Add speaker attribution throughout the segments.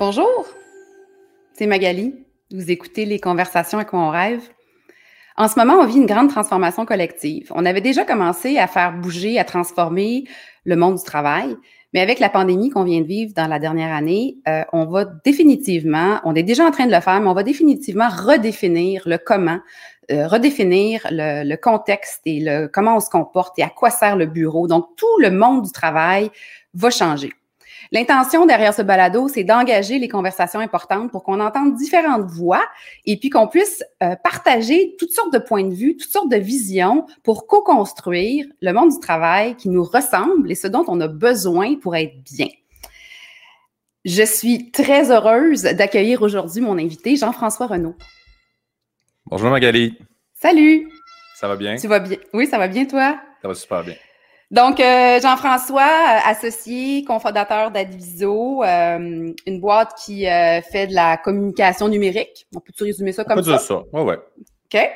Speaker 1: Bonjour, c'est Magali. Vous écoutez les conversations à quoi on rêve. En ce moment, on vit une grande transformation collective. On avait déjà commencé à faire bouger, à transformer le monde du travail, mais avec la pandémie qu'on vient de vivre dans la dernière année, euh, on va définitivement, on est déjà en train de le faire, mais on va définitivement redéfinir le comment, euh, redéfinir le, le, contexte et le comment on se comporte et à quoi sert le bureau. Donc, tout le monde du travail va changer. L'intention derrière ce balado, c'est d'engager les conversations importantes pour qu'on entende différentes voix et puis qu'on puisse euh, partager toutes sortes de points de vue, toutes sortes de visions pour co-construire le monde du travail qui nous ressemble et ce dont on a besoin pour être bien. Je suis très heureuse d'accueillir aujourd'hui mon invité, Jean-François Renaud.
Speaker 2: Bonjour Magali.
Speaker 1: Salut.
Speaker 2: Ça va bien?
Speaker 1: Tu vas bien? Oui, ça va bien, toi?
Speaker 2: Ça va super bien.
Speaker 1: Donc, euh, Jean-François, euh, associé, cofondateur d'Adviso, euh, une boîte qui euh, fait de la communication numérique. On peut-tu résumer ça comme
Speaker 2: On
Speaker 1: ça?
Speaker 2: peut dire ça, ouais, ouais.
Speaker 1: OK.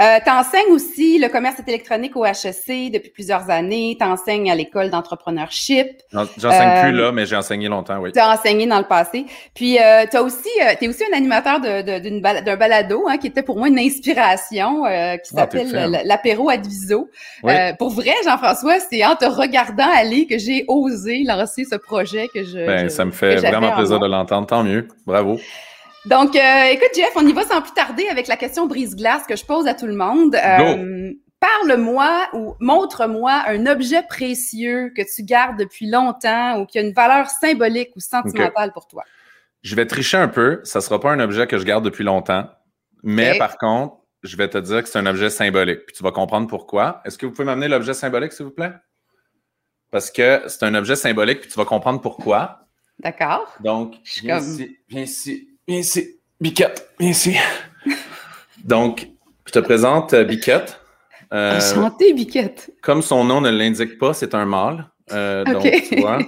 Speaker 1: Euh, tu enseignes aussi le commerce électronique au HEC depuis plusieurs années. Tu enseignes à l'école d'entrepreneurship.
Speaker 2: J'enseigne
Speaker 1: Euh,
Speaker 2: plus là, mais j'ai enseigné longtemps, oui.
Speaker 1: Tu as enseigné dans le passé. Puis, euh, tu aussi, euh, es aussi un animateur de- de- d'un balado hein, qui était pour moi une inspiration euh, qui
Speaker 2: Ah, t'es
Speaker 1: s'appelle l- l'apéro Adviso.
Speaker 2: Oui.
Speaker 1: Euh, pour vrai, Jean-François, c'est en te regardant aller que j'ai osé lancer ce projet que je.
Speaker 2: Ben,
Speaker 1: je-
Speaker 2: ça me fait vraiment
Speaker 1: en
Speaker 2: plaisir de l'entendre, tant mieux. Bravo.
Speaker 1: Donc, euh, écoute, Jeff, on y va sans plus tarder avec la question brise-glace que je pose à tout le monde. Euh, Parle-moi ou montre-moi un objet précieux que tu gardes depuis longtemps ou qui a une valeur symbolique ou sentimentale pour toi.
Speaker 2: Je vais tricher un peu. Ça sera pas un objet que je garde depuis longtemps. Mais par contre, je vais te dire que c'est un objet symbolique. Puis tu vas comprendre pourquoi. Est-ce que vous pouvez m'amener l'objet symbolique, s'il vous plaît? Parce que c'est un objet symbolique, puis tu vas comprendre pourquoi.
Speaker 1: D'accord?
Speaker 2: Donc,
Speaker 1: Je
Speaker 2: viens
Speaker 1: comme-
Speaker 2: ici, viens ici, viens ici. Biquette, viens ici. Donc, je te présente euh, Biquette. Euh,
Speaker 1: Enchantée, Biquette.
Speaker 2: comme son nom ne l'indique pas, c'est un mâle. Euh. Donc, tu vois.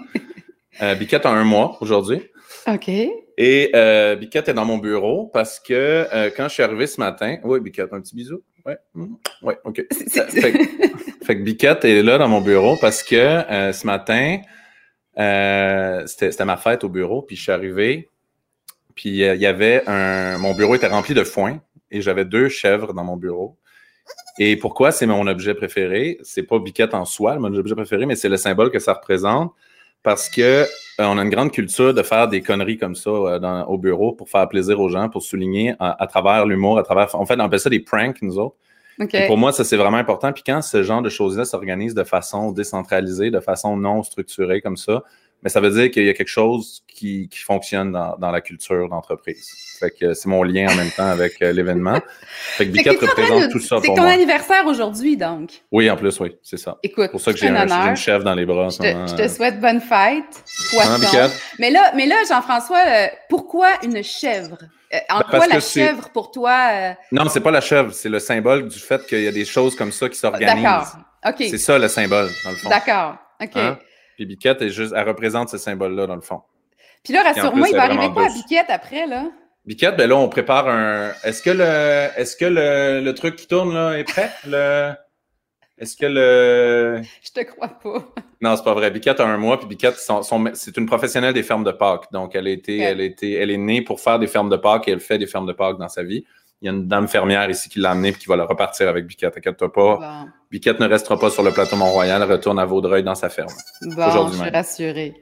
Speaker 2: Euh, Biquette a un mois aujourd'hui.
Speaker 1: OK.
Speaker 2: Et euh, Biquette est dans mon bureau parce que euh, quand je suis arrivé ce matin. Oui, Biquette, un petit bisou. Oui, ouais, OK.
Speaker 1: C'est-
Speaker 2: Euh,
Speaker 1: c'est-
Speaker 2: fait, que- fait que Biquette est là dans mon bureau parce que euh, ce matin, euh, c'était c'était ma fête au bureau, puis je suis arrivé, puis euh, il y avait un. Mon bureau était rempli de foin et j'avais deux chèvres dans mon bureau. Et pourquoi c'est mon objet préféré? C'est pas Biquette en soi, mon objet préféré, mais c'est le symbole que ça représente. Parce que euh, on a une grande culture de faire des conneries comme ça euh, dans- au bureau pour faire plaisir aux gens, pour souligner à, à travers l'humour, à travers. En fait, on appelle ça des pranks, nous autres.
Speaker 1: OK.
Speaker 2: Et pour moi, ça, c'est vraiment important. Puis quand ce genre de choses-là s'organise de façon décentralisée, de façon non structurée comme ça, mais ça veut dire qu'il y a quelque chose qui, qui fonctionne dans, dans la culture d'entreprise. Fait que c'est mon lien en même temps avec euh, l'événement. Fait que Biquette représente
Speaker 1: de-
Speaker 2: tout ça
Speaker 1: C'est ton anniversaire aujourd'hui, donc.
Speaker 2: Oui, en plus, oui, c'est ça.
Speaker 1: Écoute,
Speaker 2: C'est pour ça que j'ai
Speaker 1: un
Speaker 2: une chèvre dans les bras
Speaker 1: Je te,
Speaker 2: moment.
Speaker 1: je te souhaite bonne fête, poisson. Mais là, mais là, Jean-François, euh, pourquoi une chèvre? Euh, en
Speaker 2: Ben,
Speaker 1: quoi la chèvre pour toi? euh,
Speaker 2: Non, c'est pas la chèvre, c'est le symbole du fait qu'il y a des choses comme ça qui s'organisent.
Speaker 1: D'accord. OK.
Speaker 2: C'est ça le symbole, dans le fond.
Speaker 1: D'accord. OK.
Speaker 2: Hein? Puis Biquette, est juste, elle représente ce symbole-là, dans le fond.
Speaker 1: Puis là, rassure-moi, il va arriver quoi à. Biquette après, là?
Speaker 2: Biquette, ben là, on prépare un. Est-ce que le est-ce que le, le truc qui tourne là est prêt? Le... Est-ce que le.
Speaker 1: Je te crois pas.
Speaker 2: Non, c'est pas vrai. Biquette a un mois, puis Biquette, son- son- c'est une professionnelle des fermes de Pâques. Donc, elle a été,
Speaker 1: Ok.
Speaker 2: elle a été, elle est née pour faire des fermes de Pâques et elle fait des fermes de Pâques dans sa vie. Il y a une dame fermière ici qui l'a amenée et qui va la repartir avec Biquette. Inquiète-toi pas.
Speaker 1: Bon,
Speaker 2: Biquette ne restera pas sur le plateau Mont-Royal, retourne à Vaudreuil dans sa ferme.
Speaker 1: bon je suis
Speaker 2: même.
Speaker 1: rassurée.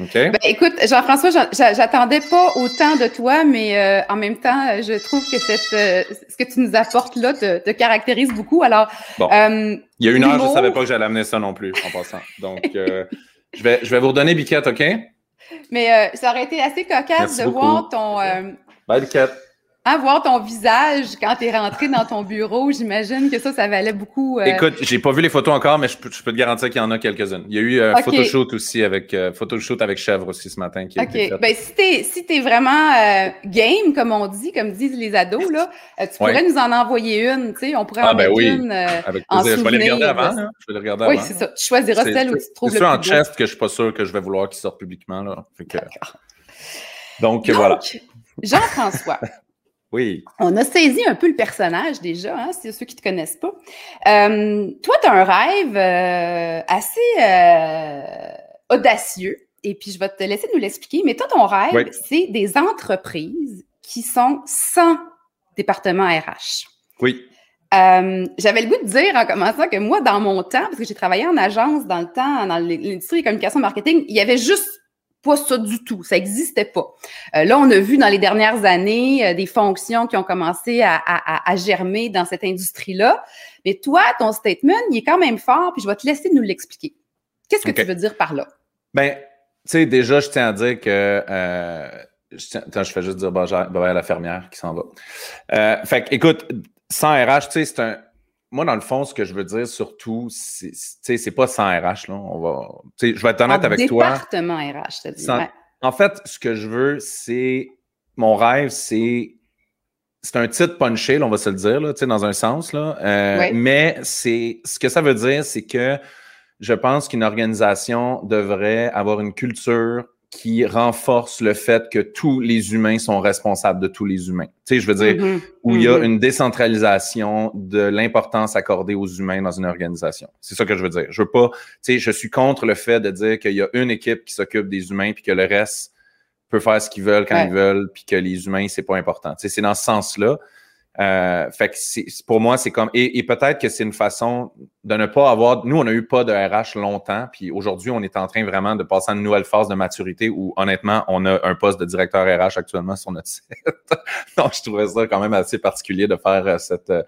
Speaker 2: OK?
Speaker 1: Ben, écoute, Jean-François, j'attendais pas autant de toi, mais euh, en même temps, euh, je trouve que cette, euh, ce que tu nous apportes là te, te caractérise beaucoup. Alors,
Speaker 2: Bon.
Speaker 1: euh,
Speaker 2: Il y a une heure, je ne savais pas que j'allais amener ça non plus, en passant. Donc, je, vais, je vais vous redonner Biquette, OK?
Speaker 1: mais ça aurait été assez cocasse
Speaker 2: Merci
Speaker 1: de
Speaker 2: beaucoup.
Speaker 1: voir ton,
Speaker 2: Bye, Biquette.
Speaker 1: Hein, voir ton visage quand tu es rentré dans ton bureau. J'imagine que ça, ça valait beaucoup. euh,
Speaker 2: Écoute, j'ai pas vu les photos encore, mais je peux, je peux te garantir qu'il y en a quelques-unes. Il y a eu un
Speaker 1: Ok.
Speaker 2: photoshoot aussi avec euh, photoshoot avec Chèvre aussi ce matin qui a
Speaker 1: OK. Ben, si t'es si t'es vraiment euh, game, comme on dit, comme disent les ados, là, euh, tu pourrais
Speaker 2: Ouais.
Speaker 1: nous en envoyer une, tu sais, on pourrait
Speaker 2: Ah,
Speaker 1: en
Speaker 2: ben
Speaker 1: mettre
Speaker 2: oui.
Speaker 1: une. euh,
Speaker 2: avec
Speaker 1: en.
Speaker 2: Je vais les regarder avant. hein. Je vais les regarder
Speaker 1: oui,
Speaker 2: avant.
Speaker 1: c'est ça. Tu choisiras
Speaker 2: C'est-
Speaker 1: celle où tu
Speaker 2: C'est
Speaker 1: trouves le
Speaker 2: ceux en
Speaker 1: plus beau.
Speaker 2: chest que je suis pas sûr que je vais vouloir qu'ils sortent publiquement. Là. Fait que- Donc,
Speaker 1: Donc,
Speaker 2: voilà.
Speaker 1: Jean-François,
Speaker 2: Oui.
Speaker 1: on a saisi un peu le personnage déjà, hein, c'est ceux qui te connaissent pas. Euh, toi, tu as un rêve euh, assez euh, audacieux et puis je vais te laisser nous l'expliquer, mais toi, ton rêve, c'est des entreprises qui sont sans département RH.
Speaker 2: Oui.
Speaker 1: Euh, j'avais le goût de dire en commençant que moi, dans mon temps, parce que j'ai travaillé en agence dans le temps, dans l'industrie des communications marketing, il y avait juste pas ça du tout. Ça n'existait pas. Euh, là, on a vu dans les dernières années euh, des fonctions qui ont commencé à, à, à germer dans cette industrie-là. Mais toi, ton statement, il est quand même fort, puis je vais te laisser nous l'expliquer. Qu'est-ce que tu veux dire par là?
Speaker 2: Ben, tu sais, déjà, je tiens à dire que euh, je, tiens, attends, je fais juste dire bonjour à la fermière qui s'en va. Euh, fait que, écoute, sans RH, tu sais, c'est un. Moi, dans le fond, ce que je veux dire surtout, c'est, c'est pas sans RH, là. On va. Je vais être honnête avec toi.
Speaker 1: Département RH, dit.
Speaker 2: En fait, ce que je veux, c'est. Mon rêve, c'est. C'est un titre punché, là, on va se le dire, là, tu sais, dans un sens, là. Euh, Mais c'est. Ce que ça veut dire, c'est que je pense qu'une organisation devrait avoir une culture qui renforce le fait que tous les humains sont responsables de tous les humains. Tu sais, je veux dire, mm-hmm. où il y a mm-hmm. une décentralisation de l'importance accordée aux humains dans une organisation. C'est ça que je veux dire. Je veux pas, tu sais, je suis contre le fait de dire qu'il y a une équipe qui s'occupe des humains puis que le reste peut faire ce qu'ils veulent quand ils veulent puis que les humains, c'est pas important. Tu sais, c'est dans ce sens-là. Euh, fait que c'est, pour moi, c'est comme. Et, peut-être que c'est une façon de ne pas avoir. Nous, on n'a eu pas de RH longtemps, puis aujourd'hui, on est en train vraiment de passer à une nouvelle phase de maturité où, honnêtement, on a un poste de directeur RH actuellement sur notre site. Donc, je trouvais ça quand même assez particulier de faire euh, cette, euh,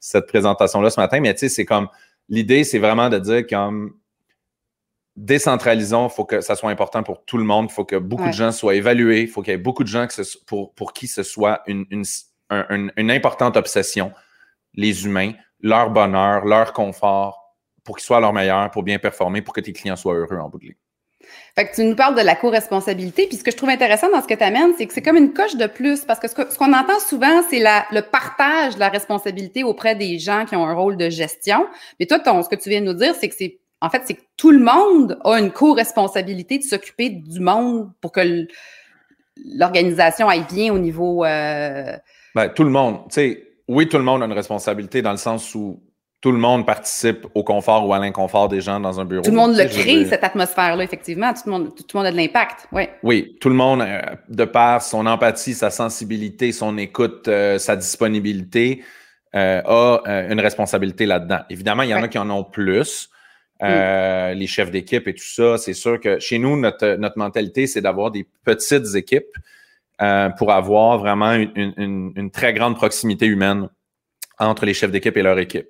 Speaker 2: cette présentation-là ce matin. Mais tu sais, c'est comme. L'idée, c'est vraiment de dire comme décentralisons, il faut que ça soit important pour tout le monde, il faut que beaucoup de gens soient évalués, il faut qu'il y ait beaucoup de gens que ce, pour, pour qui ce soit une, une une importante obsession, les humains, leur bonheur, leur confort, pour qu'ils soient leur meilleur, pour bien performer, pour que tes clients soient heureux en bout de.
Speaker 1: Fait que tu nous parles de la co-responsabilité. Puis ce que je trouve intéressant dans ce que tu amènes, c'est que c'est comme une coche de plus. Parce que ce qu'on entend souvent, c'est le partage de la responsabilité auprès des gens qui ont un rôle de gestion. Mais toi, ce que tu viens de nous dire, c'est que c'est en fait, c'est que tout le monde a une co-responsabilité de s'occuper du monde pour que l'organisation aille bien au niveau euh,
Speaker 2: ben, tout le monde. Tu sais, oui, tout le monde a une responsabilité dans le sens où tout le monde participe au confort ou à l'inconfort des gens dans un bureau.
Speaker 1: Tout le monde le crée, cette atmosphère-là, effectivement. Tout le monde, tout le monde a de l'impact. Oui.
Speaker 2: Oui, tout le monde, euh, de par son empathie, sa sensibilité, son écoute, euh, sa disponibilité, euh, a une responsabilité là-dedans. Évidemment, il y en a qui en ont plus. Mm. Les chefs d'équipe et tout ça, c'est sûr que chez nous, notre, notre mentalité, c'est d'avoir des petites équipes euh, pour avoir vraiment une, très grande proximité humaine entre les chefs d'équipe et leur équipe.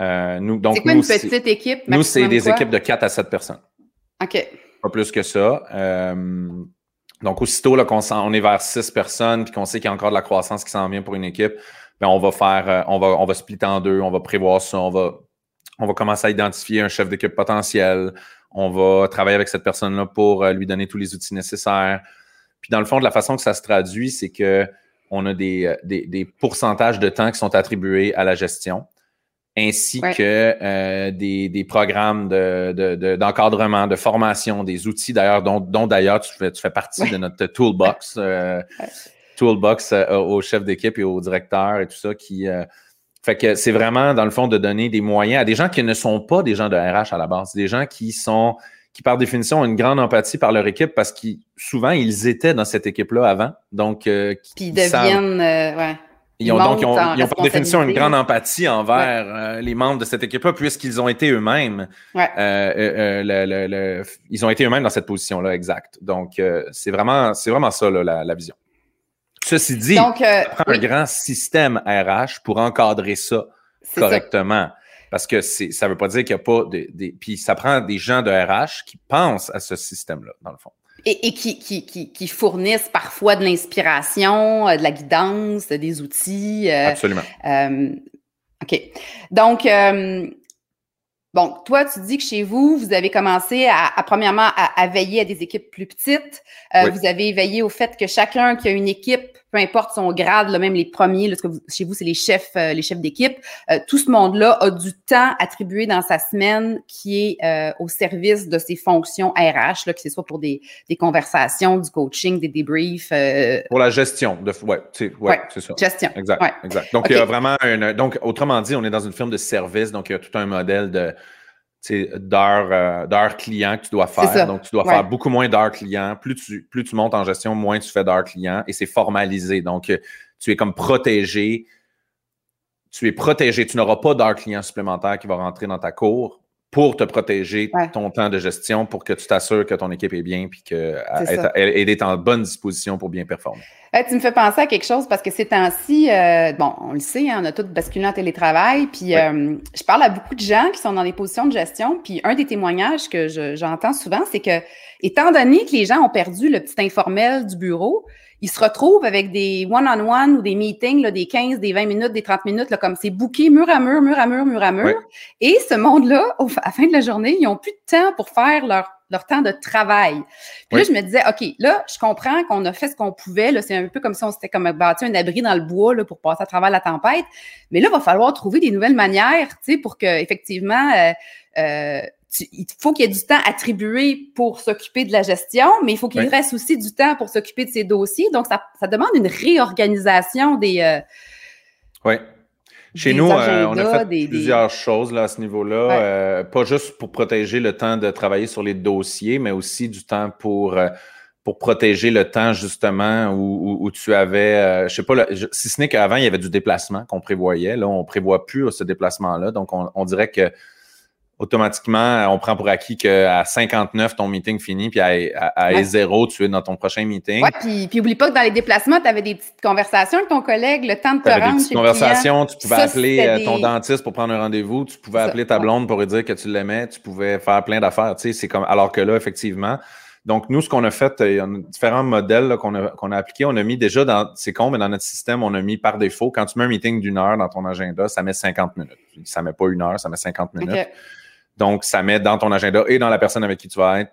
Speaker 1: Euh, nous, donc, c'est quoi une petite équipe?
Speaker 2: Nous, c'est des équipes de 4 à 7 personnes.
Speaker 1: OK.
Speaker 2: Pas plus que ça. Euh, donc, aussitôt qu'on on est vers 6 personnes puis qu'on sait qu'il y a encore de la croissance qui s'en vient pour une équipe, ben, on va faire, on va, on va splitter en deux, on va prévoir ça, on va, on va commencer à identifier un chef d'équipe potentiel, on va travailler avec cette personne-là pour lui donner tous les outils nécessaires. Puis dans le fond, de la façon que ça se traduit, c'est que on a des, euh, des, des, pourcentages de temps qui sont attribués à la gestion, ainsi que euh, des, des, programmes d'encadrement, de, de, formation, des outils d'ailleurs, dont, dont d'ailleurs tu fais, tu fais partie de notre toolbox, euh, toolbox au chef d'équipe et au directeur et tout ça qui. fait que c'est vraiment, dans le fond, de donner des moyens à des gens qui ne sont pas des gens de RH à la base, des gens qui sont qui par définition ont une grande empathie par leur équipe parce qu'ils souvent ils étaient dans cette équipe-là avant. Donc,
Speaker 1: euh, Puis ils deviennent, euh, ouais.
Speaker 2: Ils ont donc ils ont, par définition une grande empathie envers euh, les membres de cette équipe-là, puisqu'ils ont été eux-mêmes.
Speaker 1: Ouais.
Speaker 2: ils ont été eux-mêmes dans cette position-là, exact. Donc, c'est vraiment, c'est vraiment ça là, la, vision. Ceci dit, donc, ça prend un grand système RH pour encadrer ça correctement. Parce que ça ne veut pas dire qu'il n'y a pas de, Puis ça prend des gens de RH qui pensent à ce système-là, dans le fond.
Speaker 1: Et, qui, qui, qui, fournissent parfois de l'inspiration, euh, de la guidance, des outils.
Speaker 2: Euh, Absolument.
Speaker 1: Euh, OK. Donc, Bon, toi, tu dis que chez vous, vous avez commencé à, premièrement à, veiller à des équipes plus petites. Vous avez veillé au fait que chacun qui a une équipe peu importe son grade, là, même les premiers, là, que chez vous, c'est les chefs, euh, les chefs d'équipe, euh, tout ce monde-là a du temps attribué dans sa semaine qui est euh, au service de ses fonctions RH, là, que ce soit pour des, des conversations, du coaching, des débriefs.
Speaker 2: pour la gestion. De, ouais, c'est ouais, ça.
Speaker 1: Gestion.
Speaker 2: Exact. exact. Donc, il y a vraiment un, donc, autrement dit, on est dans une firme de service, donc il y a tout un modèle de d'heures d'heures clients que tu dois faire. Donc, tu dois faire beaucoup moins d'heures clients. Plus tu, plus tu montes en gestion, moins tu fais d'heures clients et c'est formalisé. Donc, tu es comme protégé. Tu es protégé. Tu n'auras pas d'heures clients supplémentaires qui vont rentrer dans ta cour pour te protéger ton temps de gestion, pour que tu t'assures que ton équipe est bien puis qu'elle est en bonne disposition pour bien performer.
Speaker 1: tu me fais penser à quelque chose parce que ces temps-ci, euh, bon, on le sait, hein, on a tous basculé en télétravail. Puis euh, je parle à beaucoup de gens qui sont dans des positions de gestion. Puis un des témoignages que j'entends souvent, c'est que, étant donné que les gens ont perdu le petit informel du bureau, ils se retrouvent avec des one-on-one ou des meetings, là, des 15, des 20 minutes, des 30 minutes, là, comme c'est bouqué mur à mur, mur à mur, mur à mur. Et ce monde-là, à la fin de la journée, ils n'ont plus de temps pour faire leur, leur temps de travail. Puis là, je me disais, OK, là, je comprends qu'on a fait ce qu'on pouvait. Là, c'est un peu comme si on s'était comme bâti un abri dans le bois là, pour passer à travers la tempête. Mais là, il va falloir trouver des nouvelles manières, tu sais, pour que effectivement, euh, euh, il faut qu'il y ait du temps attribué pour s'occuper de la gestion, mais il faut qu'il reste aussi du temps pour s'occuper de ses dossiers. Donc, ça, ça demande une réorganisation des. Euh,
Speaker 2: oui. Chez nous, euh, on a fait plusieurs choses là, à ce niveau-là. Euh, pas juste pour protéger le temps de travailler sur les dossiers, mais aussi du temps pour, pour protéger le temps justement où, où, tu avais, je sais pas, si ce n'est qu'avant, il y avait du déplacement qu'on prévoyait. Là, on prévoit plus ce déplacement-là. Donc, on, on dirait que automatiquement, on prend pour acquis qu'à 59, ton meeting finit, puis à, 0, tu es dans ton prochain meeting.
Speaker 1: Oui, puis, puis oublie pas que dans les déplacements, tu avais des petites conversations avec ton collègue, le temps de te rendre
Speaker 2: des petites conversations, tu pouvais appeler euh, ton dentiste pour prendre un rendez-vous, tu pouvais appeler ta blonde pour lui dire que tu l'aimais, tu pouvais faire plein d'affaires, tu sais, c'est comme, alors que là, effectivement, donc, nous, ce qu'on a fait, il y a différents modèles qu'on a, qu'on a appliqués. On a mis déjà dans, c'est con, mais dans notre système, on a mis par défaut, quand tu mets un meeting d'une heure dans ton agenda, ça met 50 minutes. Ça met pas une heure, ça met 50 minutes. Donc, ça met dans ton agenda et dans la personne avec qui tu vas être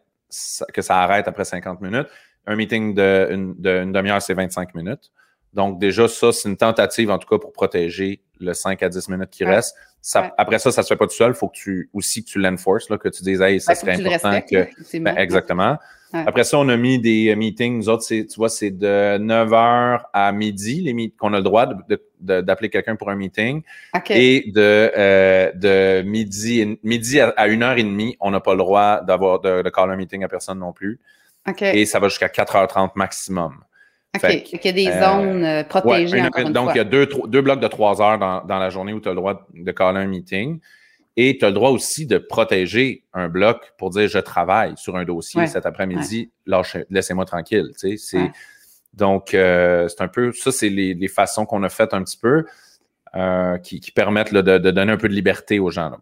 Speaker 2: que ça arrête après 50 minutes. Un meeting d'une de demi-heure, c'est 25 minutes. Donc, déjà, ça, c'est une tentative, en tout cas, pour protéger le 5 à 10 minutes qui reste. Après ça, ça se fait pas tout seul. Il faut que tu aussi que tu l'enforces, que tu dises, hey, ça serait important que. Ben, exactement. Après ça, on a mis des meetings. Nous autres, tu vois, c'est de 9 h à midi les qu'on a le droit d'appeler quelqu'un pour un meeting. Et de, euh, de midi, midi à, 1h30, on n'a pas le droit d'avoir de, de caller un meeting à personne non plus. Et ça va jusqu'à 4h30 maximum.
Speaker 1: OK. il y a des euh, zones euh, protégées.
Speaker 2: donc, il y a deux, deux blocs de 3 heures dans, dans la journée où tu as le droit de caller un meeting. Et tu as le droit aussi de protéger un bloc pour dire je travaille sur un dossier cet après-midi, laissez-moi tranquille. Donc, euh, c'est un peu ça, c'est les, façons qu'on a faites un petit peu euh, qui, permettent de, donner un peu de liberté aux gens.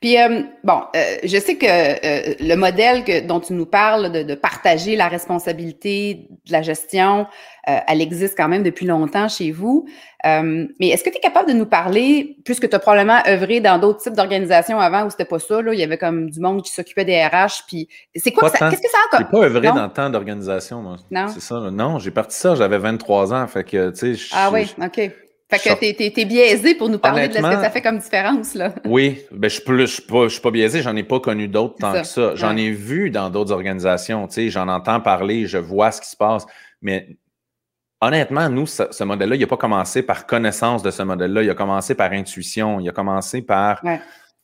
Speaker 1: Puis, euh, bon, euh, je sais que euh, le modèle que, dont tu nous parles de, de, partager la responsabilité de la gestion, elle existe quand même depuis longtemps chez vous. mais est-ce que tu es capable de nous parler, puisque tu as probablement œuvré dans d'autres types d'organisations avant où c'était pas ça, là, il y avait comme du monde qui s'occupait des RH, puis c'est quoi ça, qu'est-ce que ça a
Speaker 2: comme... J'ai pas œuvré dans tant d'organisations, moi. Non? C'est ça, Non, j'ai parti ça, j'avais 23 ans, fait que, tu sais...
Speaker 1: Ah oui, OK. Fait que t'es, t'es, biaisé pour nous parler de ce que ça fait comme différence, là.
Speaker 2: Oui, ben je suis je suis pas, je suis pas biaisé, j'en ai pas connu d'autres tant que ça. J'en ai vu dans d'autres organisations, tu sais, j'en entends parler, je vois ce qui se passe, mais honnêtement, nous, ce, modèle-là, il n'a pas commencé par connaissance de ce modèle-là, il a commencé par intuition, il a commencé par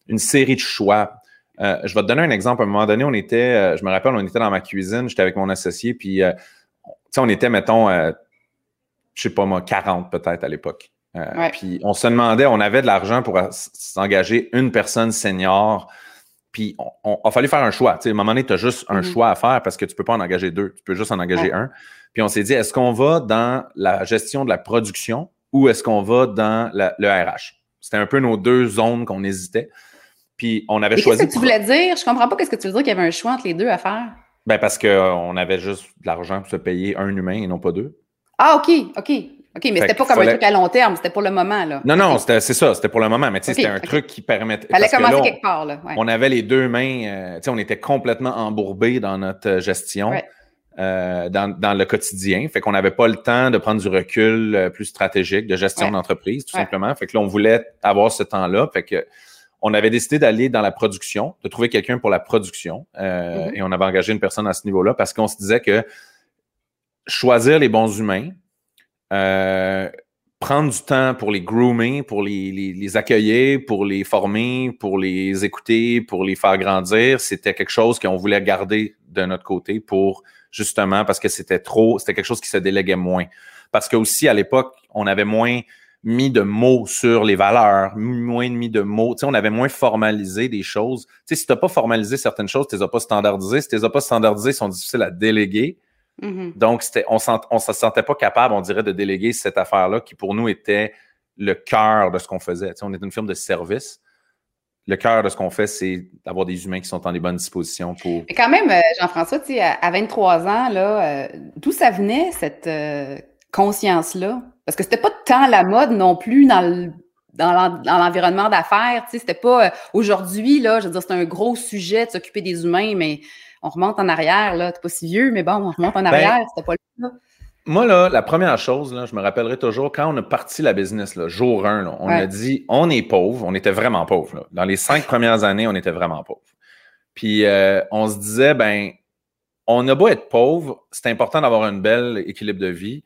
Speaker 2: une série de choix. Euh, je vais te donner un exemple. À un moment donné, on était, euh, je me rappelle, on était dans ma cuisine, j'étais avec mon associé, puis, euh, tu sais, on était, mettons, je sais pas moi, 40 peut-être à l'époque. Euh, puis on se demandait, on avait de l'argent pour s'engager une personne senior. Puis on, a fallu faire un choix. à un moment donné, tu as juste un mm-hmm. choix à faire parce que tu peux pas en engager deux. Tu peux juste en engager un. Puis on s'est dit, est-ce qu'on va dans la gestion de la production ou est-ce qu'on va dans le RH? C'était un peu nos deux zones qu'on hésitait. Puis on avait choisi.
Speaker 1: Qu'est-ce que tu voulais dire? Je comprends pas qu'est-ce que tu veux dire qu'il y avait un choix entre les deux à faire.
Speaker 2: Ben parce qu'on avait juste de l'argent pour se payer un humain et non pas deux.
Speaker 1: Ah, OK, OK. OK, mais c'était pas comme un truc à long terme, c'était pour le moment, là.
Speaker 2: Non, non, c'est ça, c'était pour le moment, mais tu sais, c'était un truc qui permettait.
Speaker 1: Fallait commencer quelque part, là.
Speaker 2: On avait les deux mains, euh, tu sais, on était complètement embourbés dans notre gestion, euh, dans, dans, le quotidien. Fait qu'on n'avait pas le temps de prendre du recul euh, plus stratégique de gestion d'entreprise, tout simplement. Fait que là, on voulait avoir ce temps-là. Fait que on avait décidé d'aller dans la production, de trouver quelqu'un pour la production. Mm-hmm. Et on avait engagé une personne à ce niveau-là parce qu'on se disait que choisir les bons humains, euh, prendre du temps pour les groomer, pour les, accueillir, pour les former, pour les écouter, pour les faire grandir, c'était quelque chose qu'on voulait garder de notre côté pour justement parce que c'était trop, c'était quelque chose qui se déléguait moins. Parce que aussi à l'époque, on avait moins mis de mots sur les valeurs, moins mis de mots. Tu on avait moins formalisé des choses. Tu sais, si tu n'as pas formalisé certaines choses, tu ne les as pas standardisées. Si tu ne les as pas standardisées, elles sont difficiles à déléguer. Mm-hmm. Donc, c'était, on ne se sentait pas capable, on dirait, de déléguer cette affaire-là qui, pour nous, était le cœur de ce qu'on faisait. On est une firme de service. Le cœur de ce qu'on fait, c'est d'avoir des humains qui sont en des bonnes dispositions pour.
Speaker 1: Mais quand même, euh, Jean-François, à 23 ans, là, euh, d'où ça venait, cette euh, conscience-là? Parce que c'était pas tant la mode non plus dans dans l'environnement d'affaires, tu sais, c'était pas aujourd'hui, là, je veux dire, c'est un gros sujet de s'occuper des humains, mais on remonte en arrière, là. T'es pas si vieux, mais bon, on remonte en ben, arrière, c'était pas là.
Speaker 2: Moi, là, la première chose, là, je me rappellerai toujours, quand on a parti la business, là, jour 1, on a dit on est pauvre, on était vraiment pauvre. Dans les cinq premières années, on était vraiment pauvre. Puis euh, on se disait, ben, on a beau être pauvre, c'est important d'avoir un bel équilibre de vie.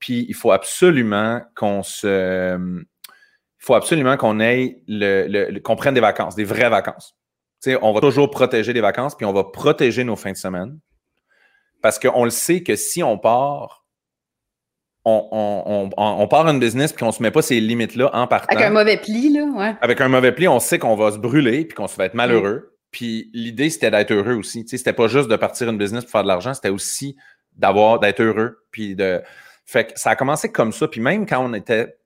Speaker 2: Puis il faut absolument qu'on se. Il faut absolument qu'on ait le, qu'on prenne des vacances, des vraies vacances on va toujours protéger les vacances, puis on va protéger nos fins de semaine. Parce qu'on le sait que si on part, on, part une business puis qu'on ne se met pas ces limites-là en partant.
Speaker 1: Avec un mauvais pli, là, ouais.
Speaker 2: Avec un mauvais pli, on sait qu'on va se brûler puis qu'on va être malheureux. Puis l'idée, c'était d'être heureux aussi. Tu sais, c'était pas juste de partir une business pour faire de l'argent, c'était aussi d'avoir, d'être heureux. Puis de. Fait que ça a commencé comme ça. Puis même quand on était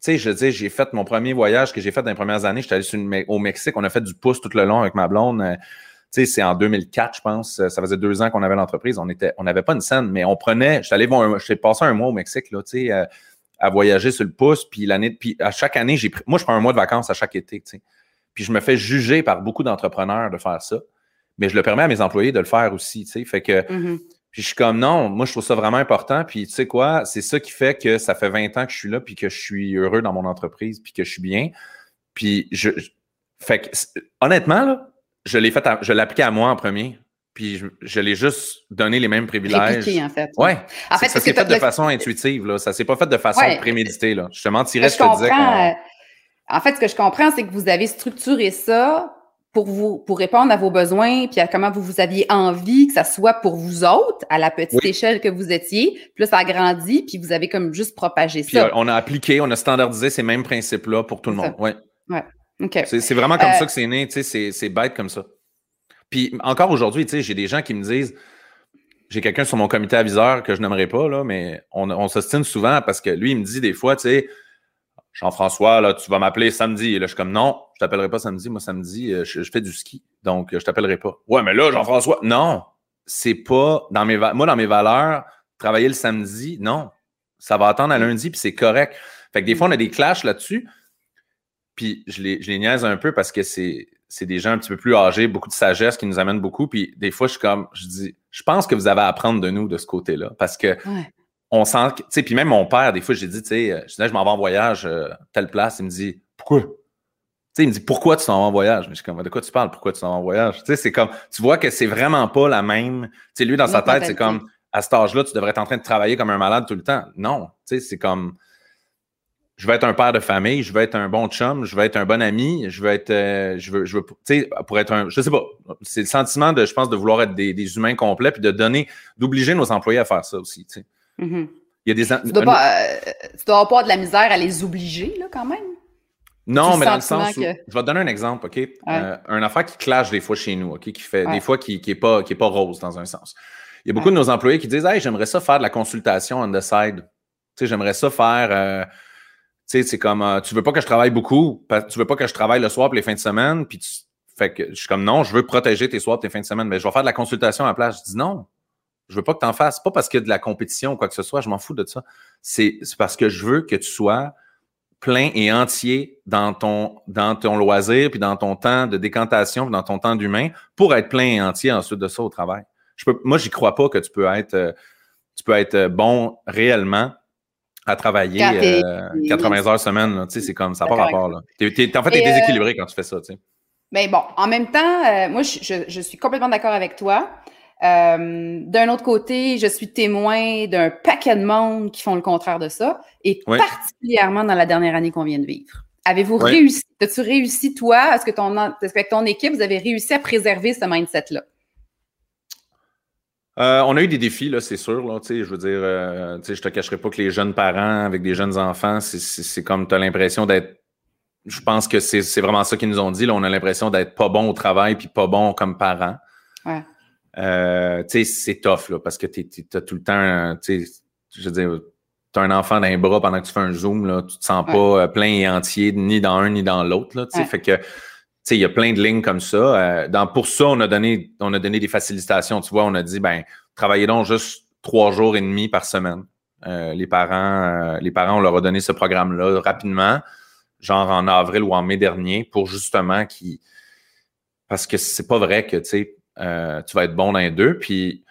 Speaker 2: sais, je dis, j'ai fait mon premier voyage que j'ai fait dans les premières années. J'étais allé au Mexique. On a fait du pouce tout le long avec ma blonde. Euh, tu sais, c'est en 2004, je pense. Ça faisait deux ans qu'on avait l'entreprise. On n'avait pas une scène, mais on prenait. J'étais allé voir, passé un mois au Mexique, là, euh, à voyager sur le pouce. Puis l'année, puis à chaque année, j'ai moi, je prends un mois de vacances à chaque été. Puis je me fais juger par beaucoup d'entrepreneurs de faire ça. Mais je le permets à mes employés de le faire aussi, tu sais. Fait que, mm-hmm. Puis je suis comme non, moi je trouve ça vraiment important. Puis tu sais quoi, c'est ça qui fait que ça fait 20 ans que je suis là, puis que je suis heureux dans mon entreprise, puis que je suis bien. Puis je, fait que honnêtement là, je l'ai fait, je l'ai appliqué à moi en premier. Puis je, l'ai juste donné les mêmes privilèges.
Speaker 1: en fait.
Speaker 2: Ouais. En fait, ça s'est fait de façon intuitive là. Ça s'est pas fait de façon préméditée là. Je te mentirais, je, je te disais.
Speaker 1: Euh, en fait, ce que je comprends, c'est que vous avez structuré ça pour vous pour répondre à vos besoins puis à comment vous, vous aviez envie que ça soit pour vous autres à la petite échelle que vous étiez. Là, ça a grandi puis vous avez comme juste propagé
Speaker 2: puis
Speaker 1: ça.
Speaker 2: Euh, on a appliqué, on a standardisé ces mêmes principes-là pour tout le monde. Oui.
Speaker 1: Ouais. OK.
Speaker 2: C'est vraiment comme euh, ça que c'est né, tu sais, c'est bête comme ça. Puis encore aujourd'hui, tu sais, j'ai des gens qui me disent j'ai quelqu'un sur mon comité aviseur que je n'aimerais pas, là, mais on, on s'ostine souvent parce que lui, il me dit des fois, tu sais, Jean-François, là, tu vas m'appeler samedi. Et là, je suis comme non, je t'appellerai pas samedi. Moi, samedi, euh, je, fais du ski. Donc, euh, je t'appellerai pas. Ouais, mais là, Jean-François, non, c'est pas dans mes moi, dans mes valeurs, travailler le samedi, non. Ça va attendre à lundi, puis c'est correct. Fait que des fois, on a des clashs là-dessus. Puis je les, je les niaise un peu parce que c'est, c'est des gens un petit peu plus âgés, beaucoup de sagesse qui nous amènent beaucoup. Puis des fois, je suis comme, je dis, je pense que vous avez à apprendre de nous de ce côté-là. Parce que on sent, tu sais, puis même mon père, des fois, j'ai dit, tu sais, euh, je, je m'en vais en voyage, euh, telle place, il me dit, pourquoi? Tu sais, il me dit, pourquoi tu t'en vas en voyage? Mais je suis comme, de quoi tu parles? Pourquoi tu t'en vas en voyage? Tu sais, c'est comme, tu vois que c'est vraiment pas la même. Tu sais, lui, dans sa tête, c'est comme, à cet âge-là, tu devrais être en train de travailler comme un malade tout le temps. Non, tu sais, c'est comme, je veux être un père de famille, je veux être un bon chum, je veux être un bon ami, je veux être, euh, je veux, je veux, tu sais, pour être un, je sais pas, c'est le sentiment de, je pense, de vouloir être des, des humains complets puis de donner, d'obliger nos employés à faire ça aussi, tu sais. Mm-hmm.
Speaker 1: Il y a des. Tu dois, pas, euh, dois avoir de la misère à les obliger, là, quand même.
Speaker 2: Non, mais dans le sens où. Je vais te donner un exemple, OK? Euh, un affaire qui clash des fois chez nous, OK? Qui fait des fois qui n'est pas, qui est pas rose dans un sens. Il y a beaucoup de nos employés qui disent Hey, j'aimerais ça faire de la consultation on the side. Tu sais, j'aimerais ça faire. Euh, tu sais, c'est comme tu veux pas que je travaille beaucoup, tu veux pas que je travaille le soir pour les fins de semaine, puis tu. Fait que je suis comme non, je veux protéger tes soirs et tes fins de semaine, mais je vais faire de la consultation à la place. Je dis non, je veux pas que tu en fasses. Pas parce qu'il y a de la compétition ou quoi que ce soit, je m'en fous de ça. C'est parce que je veux que tu sois plein et entier dans ton, dans ton loisir, puis dans ton temps de décantation, puis dans ton temps d'humain, pour être plein et entier ensuite de ça au travail. Je peux, moi, j'y crois pas que tu peux être, euh, tu peux être bon réellement à travailler 80 euh, heures semaine. Tu sais, c'est comme ça pas rapport. Là. en fait, tu es euh, déséquilibré quand tu fais ça. Tu sais.
Speaker 1: Mais bon, en même temps, moi, je, je, suis complètement d'accord avec toi. Euh, d'un autre côté, je suis témoin d'un paquet de monde qui font le contraire de ça, et particulièrement dans la dernière année qu'on vient de vivre. Avez-vous réussi? As-tu réussi, toi? Est-ce que ton, est-ce qu'avec ton équipe, vous avez réussi à préserver ce mindset-là?
Speaker 2: Euh, on a eu des défis, là, c'est sûr. Là, je veux dire, euh, je te cacherai pas que les jeunes parents avec des jeunes enfants, c'est comme tu as l'impression d'être. Je pense que c'est vraiment ça qu'ils nous ont dit. Là, on a l'impression d'être pas bon au travail puis pas bon comme parents.
Speaker 1: Ouais.
Speaker 2: Euh, c'est tough là, parce que tu as tout le temps, je veux dire, tu as un enfant dans les bras pendant que tu fais un zoom, là, tu te sens pas euh, plein et entier ni dans un ni dans l'autre. Là, Fait que il y a plein de lignes comme ça. Euh, dans, pour ça, on a donné, on a donné des facilitations. Tu vois, on a dit, ben, travaillez donc juste trois jours et demi par semaine. Euh, les parents, les parents, on leur a donné ce programme-là rapidement, genre en avril ou en mai dernier, pour justement qui, parce que c'est pas vrai que tu sais, tu vas être bon dans les deux. Puis,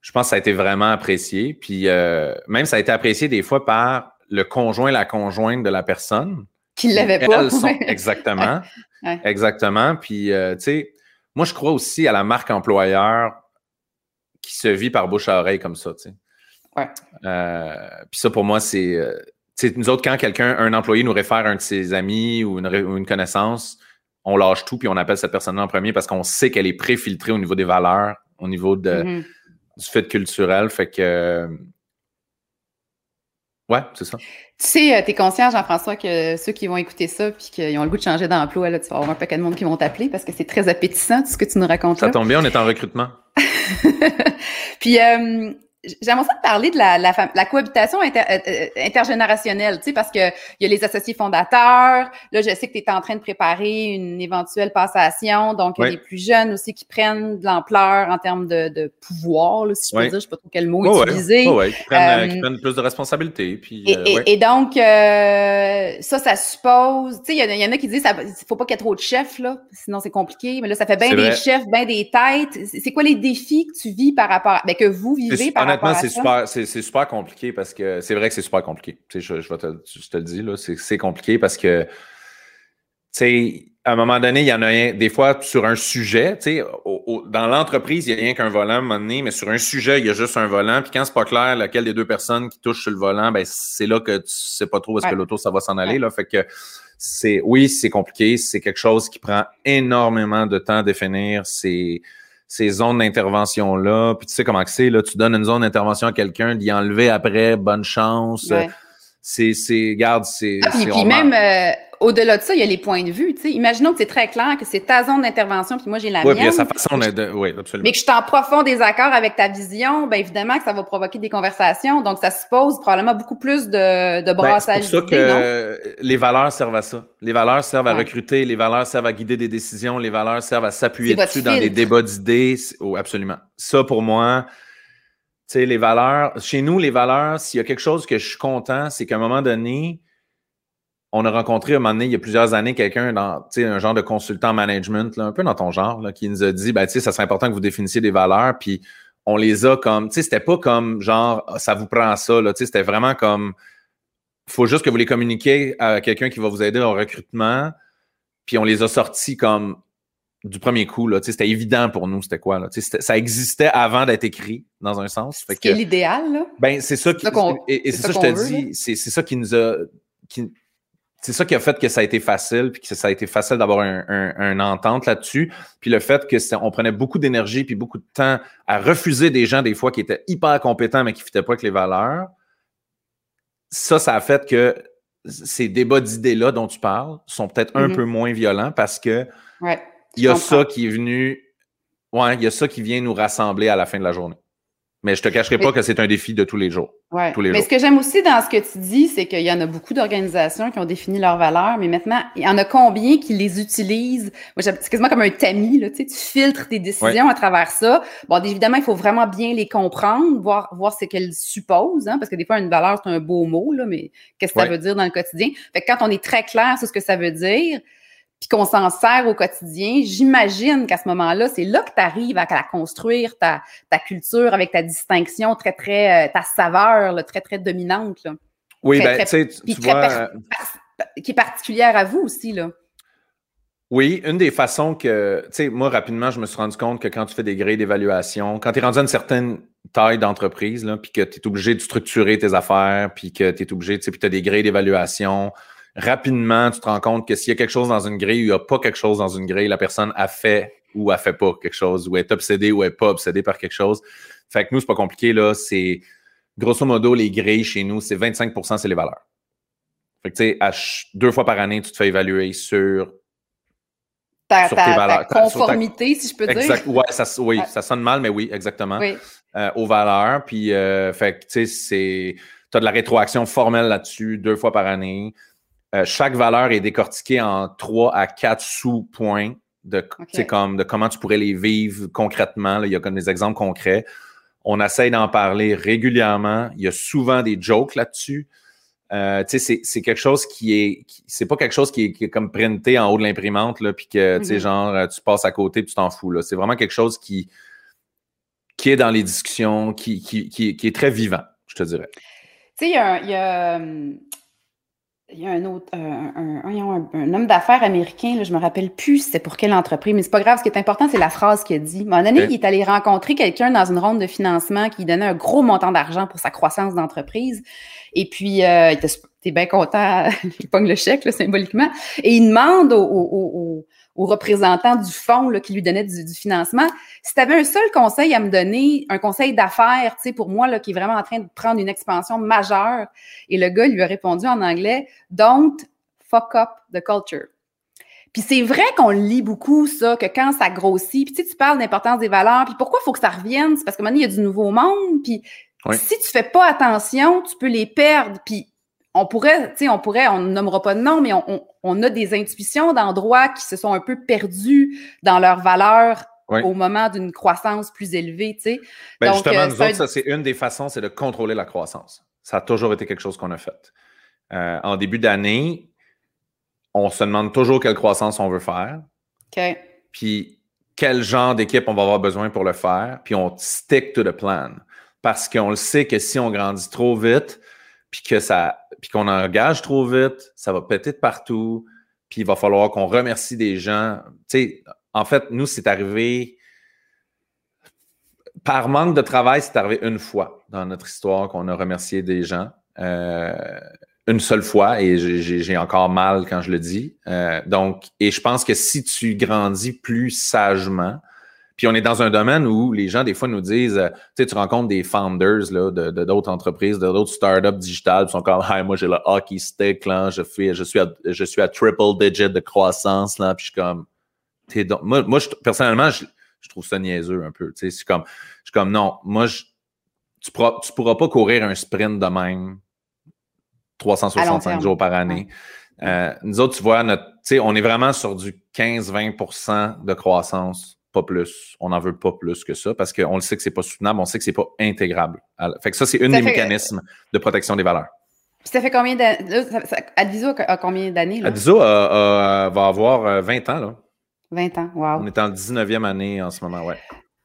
Speaker 2: je pense que ça a été vraiment apprécié. Puis, même ça a été apprécié des fois par le conjoint, la conjointe de la personne.
Speaker 1: Qui l'avait pas.
Speaker 2: exactement. Exactement. Puis, euh, tu sais, moi, je crois aussi à la marque employeur qui se vit par bouche à oreille comme ça, tu sais.
Speaker 1: Ouais.
Speaker 2: Euh, puis ça, pour moi, c'est. Euh, tu sais, nous autres, quand quelqu'un, un employé nous réfère un de ses amis ou une, connaissance, on lâche tout puis on appelle cette personne-là en premier parce qu'on sait qu'elle est préfiltrée au niveau des valeurs, au niveau de, mm-hmm. du fait culturel. Fait que Ouais, c'est ça. Tu
Speaker 1: sais, euh, tu es conscient, Jean-François, que ceux qui vont écouter ça puis qu'ils ont le goût de changer d'emploi, là, tu vas avoir un paquet de monde qui vont t'appeler parce que c'est très appétissant tout ce que tu nous racontes.
Speaker 2: Ça tombe bien, on est en recrutement.
Speaker 1: puis, euh, J'aimerais ça te parler de la, la, la cohabitation euh, euh, intergénérationnelle, tu sais, parce que il y a les associés fondateurs. Là, je sais que tu es en train de préparer une éventuelle passation. Donc, il y a des plus jeunes aussi qui prennent de l'ampleur en termes de, de pouvoir, là, si je peux dire. Je sais pas trop quel mot utiliser.
Speaker 2: Oui, qui, prennent, qui prennent plus de responsabilités. Puis,
Speaker 1: et,
Speaker 2: euh,
Speaker 1: et, donc, ça, ça suppose... Tu sais, il y, y, en a qui disent il faut pas qu'il y ait trop de chefs, là, sinon c'est compliqué. Mais là, ça fait bien des chefs, bien des têtes. C'est quoi les défis que tu vis par rapport... Ben, que vous vivez par rapport
Speaker 2: honnêtement, c'est super, c'est, super compliqué parce que c'est vrai que c'est super compliqué. Tu sais, je, te, je, te, le dis, là, c'est, c'est compliqué parce que, tu sais, à un moment donné, il y en a un, des fois sur un sujet, tu sais, dans l'entreprise, il n'y a rien qu'un volant à un moment donné, mais sur un sujet, il y a juste un volant. Puis quand c'est pas clair laquelle des deux personnes qui touchent sur le volant, ben c'est là que tu sais pas trop où est-ce que l'auto ça va s'en aller. Là. Fait que c'est oui, c'est compliqué, c'est quelque chose qui prend énormément de temps à définir. C'est ces zones d'intervention-là. Puis tu sais comment c'est, là, tu donnes une zone d'intervention à quelqu'un, d'y enlever après, bonne chance. C'est, c'est, garde, c'est.
Speaker 1: Ah, puis, même, euh, au-delà de ça, il y a les points de vue. sais. Imaginons que c'est très clair que c'est ta zone d'intervention, puis moi j'ai la
Speaker 2: mienne.
Speaker 1: Oui, puis
Speaker 2: sa façon de, oui, absolument.
Speaker 1: Mais que je suis en profond désaccord avec ta vision, bien évidemment que ça va provoquer des conversations. Donc ça suppose probablement beaucoup plus de, de brassage.
Speaker 2: Ben, c'est pour ça que les valeurs servent à ça. Les valeurs servent à recruter, les valeurs servent à guider des décisions, les valeurs servent à s'appuyer dessus dans des débats d'idées. Oh, absolument. Ça, pour moi, tu sais, les valeurs, chez nous, les valeurs, s'il y a quelque chose que je suis content, c'est qu'à un moment donné, on a rencontré un moment donné, il y a plusieurs années, quelqu'un dans un genre de consultant management, un peu dans ton genre, là, qui nous a dit ben, ça serait important que vous définissiez des valeurs, puis on les a comme, tu sais, c'était pas comme genre ah, ça vous prend ça, là, c'était vraiment comme faut juste que vous les communiquiez à quelqu'un qui va vous aider au recrutement, puis on les a sortis comme du premier coup, là, c'était évident pour nous, c'était quoi, là, ça existait avant d'être écrit, dans un sens.
Speaker 1: Fait que, l'idéal, là.
Speaker 2: Ben, c'est ça qui, et, c'est ça, je te dis, c'est ça qui nous a, qui, c'est ça qui a fait que ça a été facile, puis que ça a été facile d'avoir un, entente là-dessus. Puis le fait que on prenait beaucoup d'énergie puis beaucoup de temps à refuser des gens des fois qui étaient hyper compétents mais qui ne fitaient pas avec les valeurs. Ça, ça a fait que ces débats d'idées-là dont tu parles sont peut-être un mm-hmm. peu moins violents parce que il y a ça qui est venu. Ouais, il y a ça qui vient nous rassembler à la fin de la journée. Mais je te cacherai pas que c'est un défi de tous les jours.
Speaker 1: Ouais.
Speaker 2: Tous les
Speaker 1: mais ce que j'aime aussi dans ce que tu dis, c'est qu'il y en a beaucoup d'organisations qui ont défini leurs valeurs, mais maintenant, il y en a combien qui les utilisent? C'est quasiment comme un tamis, là, tu, sais, tu filtres tes décisions à travers ça. Bon, évidemment, il faut vraiment bien les comprendre, voir, voir ce qu'elles supposent, hein, parce que des fois, une valeur, c'est un beau mot, là, mais qu'est-ce que ça veut dire dans le quotidien? Fait que quand on est très clair sur ce que ça veut dire, puis qu'on s'en sert au quotidien, j'imagine qu'à ce moment-là, c'est là que tu arrives à, construire ta, ta, culture avec ta distinction très, très, euh, ta saveur là, très, très dominante. Là.
Speaker 2: Oui, ben, tu vois...
Speaker 1: qui est particulière à vous aussi, là.
Speaker 2: Oui, une des façons que, tu sais, moi, rapidement, je me suis rendu compte que quand tu fais des grilles d'évaluation, quand tu es rendu à une certaine taille d'entreprise, puis que tu es obligé de structurer tes affaires, puis que tu es obligé, tu sais, puis tu as des grilles d'évaluation, rapidement, tu te rends compte que s'il y a quelque chose dans une grille ou il n'y a pas quelque chose dans une grille, la personne a fait ou a fait pas quelque chose, ou est obsédée ou est pas obsédée par quelque chose. Fait que nous, c'est pas compliqué, là. C'est, grosso modo, les grilles chez nous, c'est 25% c'est les valeurs. Fait que, tu sais, deux fois par année, tu te fais évaluer sur
Speaker 1: ta, ta, conformité, si je peux
Speaker 2: dire. Ouais, ça, oui, ça sonne mal, mais oui, exactement. Euh, aux valeurs. Puis, euh, fait tu sais, tu as de la rétroaction formelle là-dessus deux fois par année. Euh, chaque valeur est décortiquée en trois à quatre sous-points de, comme, de comment tu pourrais les vivre concrètement. il y a comme des exemples concrets. On essaye d'en parler régulièrement. Il y a souvent des jokes là-dessus. Euh, c'est quelque chose qui est, c'est pas quelque chose qui est, comme printé en haut de l'imprimante, là, puis que, mm-hmm. genre, euh, tu passes à côté puis tu t'en fous, là. C'est vraiment quelque chose qui, qui est dans les discussions, qui, qui, qui, est très vivant, je te dirais.
Speaker 1: Tu sais, il y a, hum, il y a un autre, un, un, homme d'affaires américain, là, je me rappelle plus c'était pour quelle entreprise, mais c'est pas grave. Ce qui est important, c'est la phrase qu'il a dit. À un moment donné, il est allé rencontrer quelqu'un dans une ronde de financement qui donnait un gros montant d'argent pour sa croissance d'entreprise. Et puis, euh, était, bien content, il pogne le chèque, symboliquement. Et il demande au, au, du fonds qui lui donnait du, financement. Si tu avais un seul conseil à me donner, un conseil d'affaires, tu sais, pour moi, là, qui est vraiment en train de prendre une expansion majeure, et le gars lui a répondu en anglais, Don't fuck up the culture. Puis c'est vrai qu'on lit beaucoup, ça, que quand ça grossit, puis tu, sais, tu parles d'importance des valeurs, puis pourquoi il faut que ça revienne? C'est parce que maintenant, il y a du nouveau monde, puis si tu fais pas attention, tu peux les perdre, puis on pourrait, tu sais, on pourrait, on ne nommera pas de nom, mais on, a des intuitions d'endroits qui se sont un peu perdus dans leur valeur au moment d'une croissance plus élevée, tu sais.
Speaker 2: Ben justement, euh, nous autres, ça, c'est une des façons, c'est de contrôler la croissance. Ça a toujours été quelque chose qu'on a fait. Euh, en début d'année, on se demande toujours quelle croissance on veut faire.
Speaker 1: OK.
Speaker 2: Puis quel genre d'équipe on va avoir besoin pour le faire, puis on stick to the plan. Parce qu'on le sait que si on grandit trop vite, puis que ça, puis qu'on engage trop vite, ça va péter de partout, puis il va falloir qu'on remercie des gens. Tu sais, en fait, nous, c'est arrivé par manque de travail, c'est arrivé une fois dans notre histoire qu'on a remercié des gens. Euh, une seule fois, et j'ai encore mal quand je le dis. Euh, donc, et je pense que si tu grandis plus sagement, puis on est dans un domaine où les gens, des fois, nous disent, euh, tu sais, tu rencontres des founders là, de, d'autres entreprises, de d'autres startups digitales, ils sont comme, hey, moi, j'ai le hockey stick, là, je, fais, je, suis à, je suis à triple digit de croissance, là, puis je suis comme, t'es donc... moi, moi je, personnellement, je, je, trouve ça niaiseux un peu, tu sais, c'est comme, je suis comme, non, moi, je, tu pourras, tu pourras pas courir un sprint de même 365 jours par année. Euh, nous autres, tu vois, notre, on est vraiment sur du 15-20% de croissance pas plus. On n'en veut pas plus que ça parce qu'on le sait que c'est pas soutenable, on sait que c'est pas intégrable. Fait que ça, c'est un des mécanismes de protection des valeurs.
Speaker 1: Puis ça fait combien d'années? Adviso a combien d'années?
Speaker 2: Adviso va avoir 20 euh, ans. Là.
Speaker 1: 20 ans, wow.
Speaker 2: On est en 19e année en ce moment, ouais.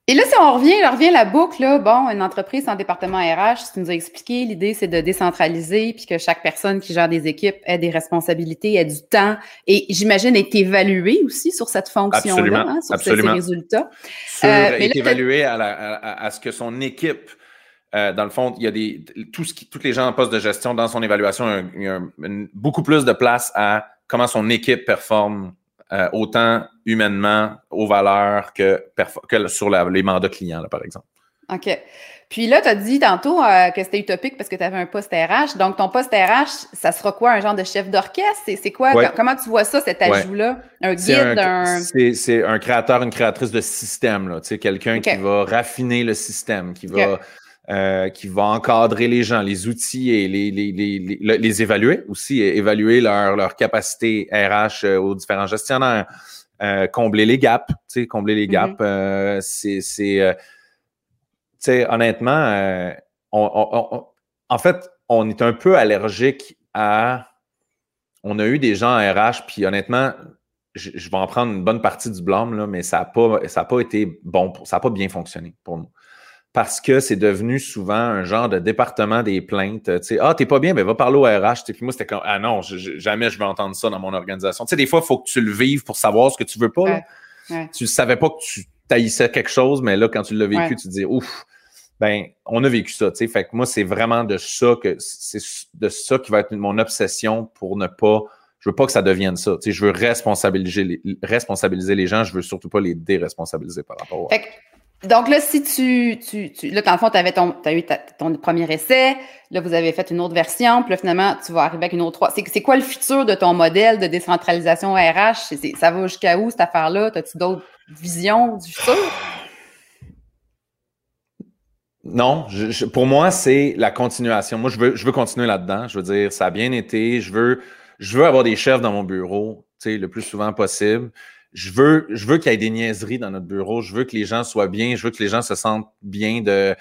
Speaker 1: Et là, si on revient, on revient à la boucle, là, bon, une entreprise sans département RH, tu nous as expliqué, l'idée, c'est de décentraliser, puis que chaque personne qui gère des équipes ait des responsabilités, ait du temps, et j'imagine être évaluée aussi sur cette fonction-là, hein, sur ces résultats.
Speaker 2: Sur, euh, être évalué à, à, ce que son équipe euh, dans le fond, il y a des tout ce qui, tous les gens en poste de gestion dans son évaluation, il y a, beaucoup plus de place à comment son équipe performe euh, autant humainement aux valeurs que, que sur les mandats clients, par exemple.
Speaker 1: OK. Puis là, tu as dit tantôt euh, que c'était utopique parce que tu avais un poste RH. Donc, ton poste RH, ça sera quoi? Un genre de chef d'orchestre? C'est quoi? Comment tu vois ça, cet ajout-là? Un guide? Un...
Speaker 2: C'est un créateur, une créatrice de système. Quelqu'un qui va raffiner le système, qui va euh, qui va encadrer les gens, les outils et les, les, les, les évaluer aussi, évaluer leur, leur capacité RH euh, aux différents gestionnaires, euh, combler les gaps, tu sais, combler les gaps. C'est, c'est tu sais, honnêtement, on, en fait, on est un peu allergique à. On a eu des gens en RH, puis honnêtement, je, vais en prendre une bonne partie du blâme, là, mais ça n'a pas, ça a pas été bon, pour, ça n'a pas bien fonctionné pour nous. Parce que c'est devenu souvent un genre de département des plaintes. Tu sais, ah, t'es pas bien, ben va parler au RH. Puis moi, c'était comme, ah non, jamais je vais entendre ça dans mon organisation. Tu sais, des fois, il faut que tu le vives pour savoir ce que tu veux pas. Tu savais pas que tu taillissais quelque chose, mais là, quand tu l'as vécu, tu te dis, ouf, ben, on a vécu ça. Tu sais, fait que moi, c'est vraiment de ça que c'est de ça qui va être mon obsession pour ne pas je veux pas que ça deviene ça. Tu sais, je veux responsabiliser les, responsabiliser les gens, je veux surtout pas les déresponsabiliser par rapport à.
Speaker 1: Donc là, si tu, tu, là, dans le fond, tu avais ton, as eu ton premier essai, là, vous avez fait une autre version, puis là, finalement, tu vas arriver avec une autre trois. C'est quoi le futur de ton modèle de décentralisation RH? ça va jusqu'à où, cette affaire-là? As-tu d'autres visions du futur?
Speaker 2: Non, pour moi, c'est la continuation. Moi, je veux, je veux continuer là-dedans. Je veux dire, ça a bien été. Je veux, je veux avoir des chefs dans mon bureau, tu sais, le plus souvent possible je veux, je veux qu'il y ait des niaiseries dans notre bureau. Je veux que les gens soient bien. Je veux que les gens se sentent bien de,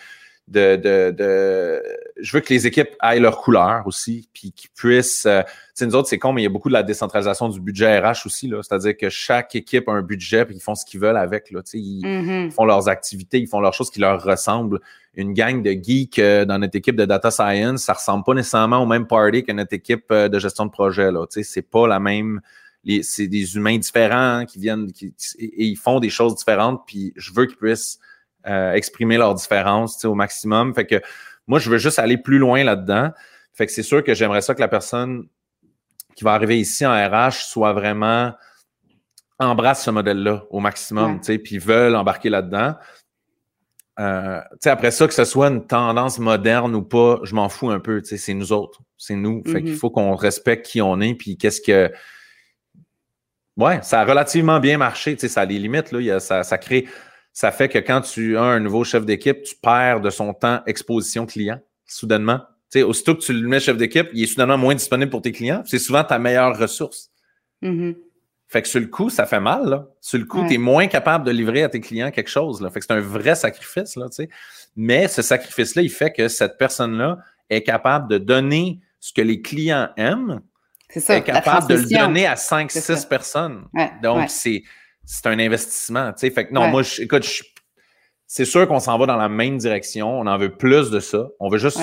Speaker 2: de, de, de je veux que les équipes aient leur couleur aussi, puis qu'ils puissent. Euh, tu sais, nous autres, c'est con, mais il y a beaucoup de la décentralisation du budget RH aussi, là. C'est-à-dire que chaque équipe a un budget, puis ils font ce qu'ils veulent avec, là. Tu sais, ils, mm-hmm. font leurs activités, ils font leurs choses qui leur ressemblent. Une gang de geeks euh, dans notre équipe de data science, ça ressemble pas nécessairement au même party que notre équipe euh, de gestion de projet, là. Tu sais, c'est pas la même c'est des humains différents qui viennent qui, et, ils font des choses différentes, puis je veux qu'ils puissent euh, exprimer leurs différences au maximum. Fait que moi, je veux juste aller plus loin là-dedans. Fait que c'est sûr que j'aimerais ça que la personne qui va arriver ici en RH soit vraiment embrasse ce modèle-là au maximum, sais, puis veulent embarquer là-dedans. Euh, après ça, que ce soit une tendance moderne ou pas, je m'en fous un peu. C'est nous autres, c'est nous. Fait qu'il mm-hmm. faut qu'on respecte qui on est, puis qu'est-ce que oui, ça a relativement bien marché. Tu sais, ça a des limites. Là. ça, ça, crée, ça fait que quand tu as un nouveau chef d'équipe, tu perds de son temps exposition client, soudainement. Tu sais, aussitôt que tu le mets chef d'équipe, il est soudainement moins disponible pour tes clients. C'est souvent ta meilleure ressource. Mm-hmm. Fait que sur le coup, ça fait mal. Là. Sur le coup, tu es moins capable de livrer à tes clients quelque chose. Là. Fait que c'est un vrai sacrifice. Là, tu sais. Mais ce sacrifice-là, il fait que cette personne-là est capable de donner ce que les clients aiment ça. Est capable de le donner à 5-6 personnes. Donc, c'est un investissement. Fait que non, moi, je, écoute, c'est sûr qu'on s'en va dans la même direction. On en veut plus de ça. On veut juste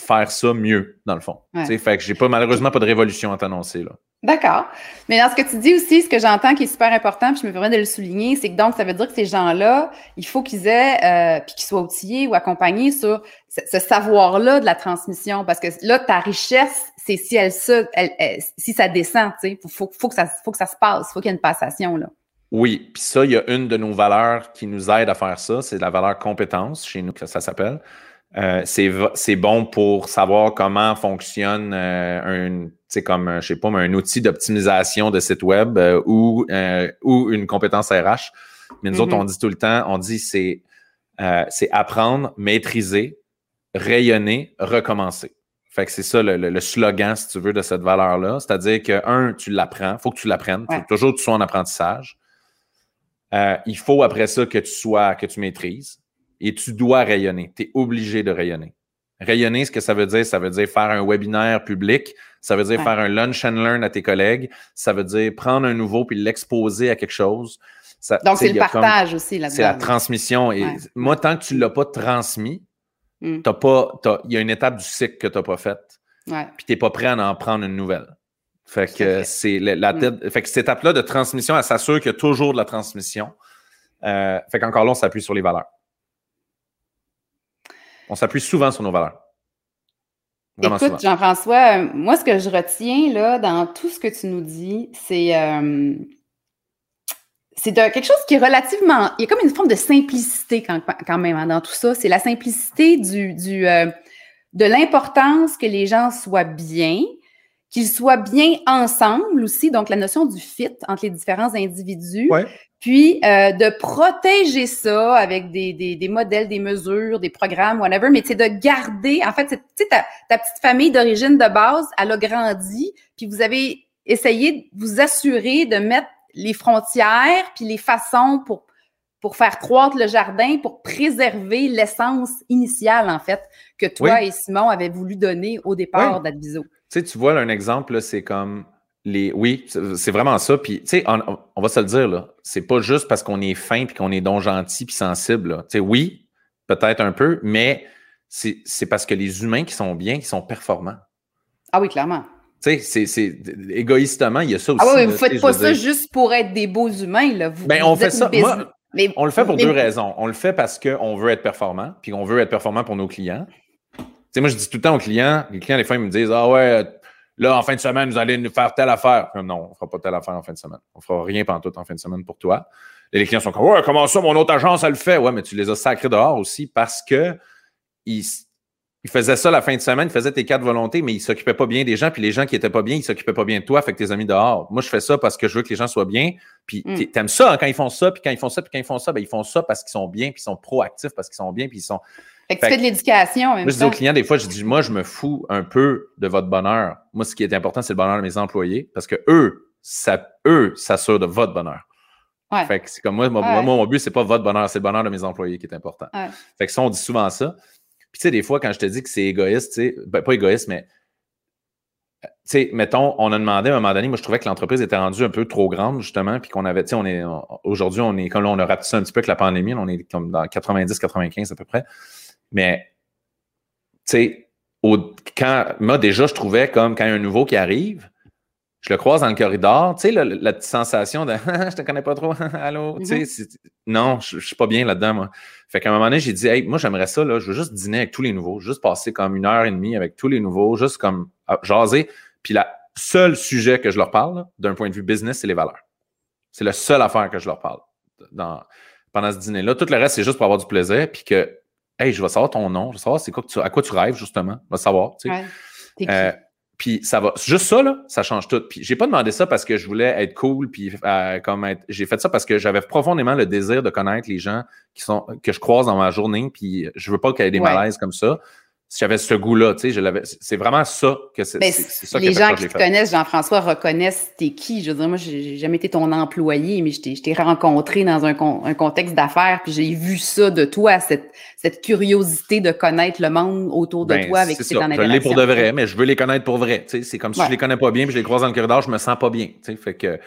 Speaker 2: faire ça mieux, dans le fond. Fait que j'ai pas malheureusement pas de révolution à t'annoncer.
Speaker 1: D'accord. Mais dans ce que tu dis aussi, ce que j'entends qui est super important, puis je me permets de le souligner, c'est que donc, ça veut dire que ces gens-là, il faut qu'ils aient, euh, puis qu'ils soient outillés ou accompagnés sur ce, savoir-là de la transmission. Parce que là, ta richesse, c'est si elle, se, si ça descend, tu sais, faut, faut, que ça, faut que ça se passe, faut qu'il y ait une passation, là.
Speaker 2: Oui, puis ça, il y a une de nos valeurs qui nous aide à faire ça, c'est la valeur compétence, chez nous, que ça s'appelle. Euh, c'est bon pour savoir comment fonctionne euh, un, c'est comme, je sais pas, un outil d'optimisation de site web euh, ou, euh, ou une compétence RH. Mais nous autres, mm-hmm. on dit tout le temps, on dit c'est c'est apprendre, maîtriser, rayonner, recommencer. Fait que c'est ça le, slogan, si tu veux, de cette valeur-là. C'est-à-dire que, un, tu l'apprends, il faut que tu l'apprennes. Il faut toujours que tu sois en apprentissage. il faut après ça que tu sois, que tu maîtrises et tu dois rayonner. Tu es obligé de rayonner. Rayonner, ce que ça veut dire, ça veut dire faire un webinaire public, ça veut dire faire un lunch and learn à tes collègues, ça veut dire prendre un nouveau puis l'exposer à quelque chose.
Speaker 1: Donc, c'est le partage aussi là-dedans.
Speaker 2: C'est la transmission. Et moi, tant que tu ne l'as pas transmis, pas, il y a une étape du cycle que tu n'as pas faite. Puis tu n'es pas prêt à en prendre une nouvelle. Fait que c'est la, hmm. fait que cette étape-là de transmission, elle s'assure qu'il y a toujours de la transmission. Euh, fait qu'encore là, on s'appuie sur les valeurs. On s'appuie souvent sur nos valeurs.
Speaker 1: Écoute, Jean-François, euh, moi, ce que je retiens là, dans tout ce que tu nous dis, c'est euh, c'est quelque chose qui est relativement. Il y a comme une forme de simplicité quand, quand même hein, dans tout ça. C'est la simplicité du, du euh, de l'importance que les gens soient bien, qu'ils soient bien ensemble aussi, donc la notion du fit entre les différents individus. Puis euh, de protéger ça avec des, des, des, modèles, des mesures, des programmes, whatever, mais c'est de garder, en fait, tu sais, ta, ta, petite famille d'origine de base, elle a grandi, puis vous avez essayé de vous assurer de mettre les frontières, puis les façons pour pour faire croître le jardin, pour préserver l'essence initiale, en fait, que toi et Simon avaient voulu donner au départ d'Adviso.
Speaker 2: Tu sais, tu vois, là, un exemple, c'est comme les. Oui, c'est vraiment ça. Puis, tu sais, on, va se le dire, là. C'est pas juste parce qu'on est fin puis qu'on est donc gentil puis sensible. Tu sais, oui, peut-être un peu, mais c'est parce que les humains qui sont bien, qui sont performants.
Speaker 1: Ah oui, clairement.
Speaker 2: Tu sais, c'est égoïstement, il y a ça
Speaker 1: ah
Speaker 2: aussi.
Speaker 1: Ah oui, vous ne faites pas ça juste pour être des beaux humains. Là. Vous,
Speaker 2: ben, on fait ça. mais, on le fait pour deux raisons. On le fait parce qu'on veut être performant, puis on veut être performant pour nos clients. Tu sais, moi, je dis tout le temps aux clients, les clients, des fois, ils me disent Ah ouais, là, en fin de semaine, vous allez nous faire telle affaire. Non, on ne fera pas telle affaire en fin de semaine. On ne fera rien pendant tout en fin de semaine pour toi. Et les clients sont comme Ouais, comment ça, mon autre agence, elle le fait? Ouais, mais tu les as sacrés dehors aussi parce que ils, ils faisaient ça la fin de semaine, ils faisaient tes quatre volontés, mais ils s'occupaient pas bien des gens, puis les gens qui étaient pas bien, ils s'occupaient pas bien de toi, fait que tes amis dehors. Moi, je fais ça parce que je veux que les gens soient bien, puis mm. t'aimes ça hein, quand ils font ça, puis quand ils font ça, puis quand ils font ça, ben, ils font ça parce qu'ils sont bien, puis ils sont proactifs parce qu'ils sont bien, puis ils sont.
Speaker 1: Fait que tu fais de l'éducation. Moi,
Speaker 2: je dis aux clients, des fois, je dis, moi, je me fous un peu de votre bonheur. Moi, ce qui est important, c'est le bonheur de mes employés, parce que eux, ça, eux s'assurent de votre bonheur. Ouais. Fait que c'est comme moi, moi, mon but, c'est pas votre bonheur, c'est le bonheur de mes employés qui est important. Fait que ça, on dit souvent ça. Puis, tu sais, des fois, quand je te dis que c'est égoïste, tu sais, ben, pas égoïste, mais, tu sais, mettons, on a demandé à un moment donné, moi, je trouvais que l'entreprise était rendue un peu trop grande, justement, puis qu'on avait, tu sais, on est, aujourd'hui, on est, comme là, on a rapetissé un petit peu avec la pandémie, on est comme dans 90-95 à peu près. Mais, tu sais, quand, moi, déjà, je trouvais comme quand il y a un nouveau qui arrive, je le croise dans le corridor, tu sais, la, petite sensation de je te connais pas trop, allô, tu sais, mm-hmm. non, je, je, suis pas bien là-dedans, moi. Fait qu'à un moment donné, j'ai dit, hey, moi, j'aimerais ça, là, je veux juste dîner avec tous les nouveaux, juste passer comme une heure et demie avec tous les nouveaux, juste comme jaser. Puis le seul sujet que je leur parle, d'un point de vue business, c'est les valeurs. C'est la seule affaire que je leur parle dans, pendant ce dîner-là. Tout le reste, c'est juste pour avoir du plaisir, puis que, hey, je vais savoir ton nom, je vais savoir c'est quoi tu, à quoi tu rêves, justement, je vais savoir, tu sais. Ouais. Puis ça va. Juste ça, là, ça change tout. Puis j'ai pas demandé ça parce que je voulais être cool, puis euh, comme être. J'ai fait ça parce que j'avais profondément le désir de connaître les gens qui sont que je croise dans ma journée, puis je veux pas qu'il y ait des malaises comme ça j'avais ce goût-là, tu sais, je l'avais. C'est vraiment ça que c'est.
Speaker 1: Ben, ça les gens qui te connaissent, Jean-François, reconnaissent t'es qui. Je veux dire, moi, j'ai jamais été ton employé, mais je t'ai rencontré dans un, un contexte d'affaires, puis j'ai vu ça de toi, cette, cette curiosité de connaître le monde autour de
Speaker 2: ben,
Speaker 1: toi avec
Speaker 2: qui en Je l'ai pour de vrai, mais je veux les connaître pour vrai. Tu sais, c'est comme si je les connais pas bien, puis je les croise dans le corridor, je me sens pas bien. Tu sais, fait que.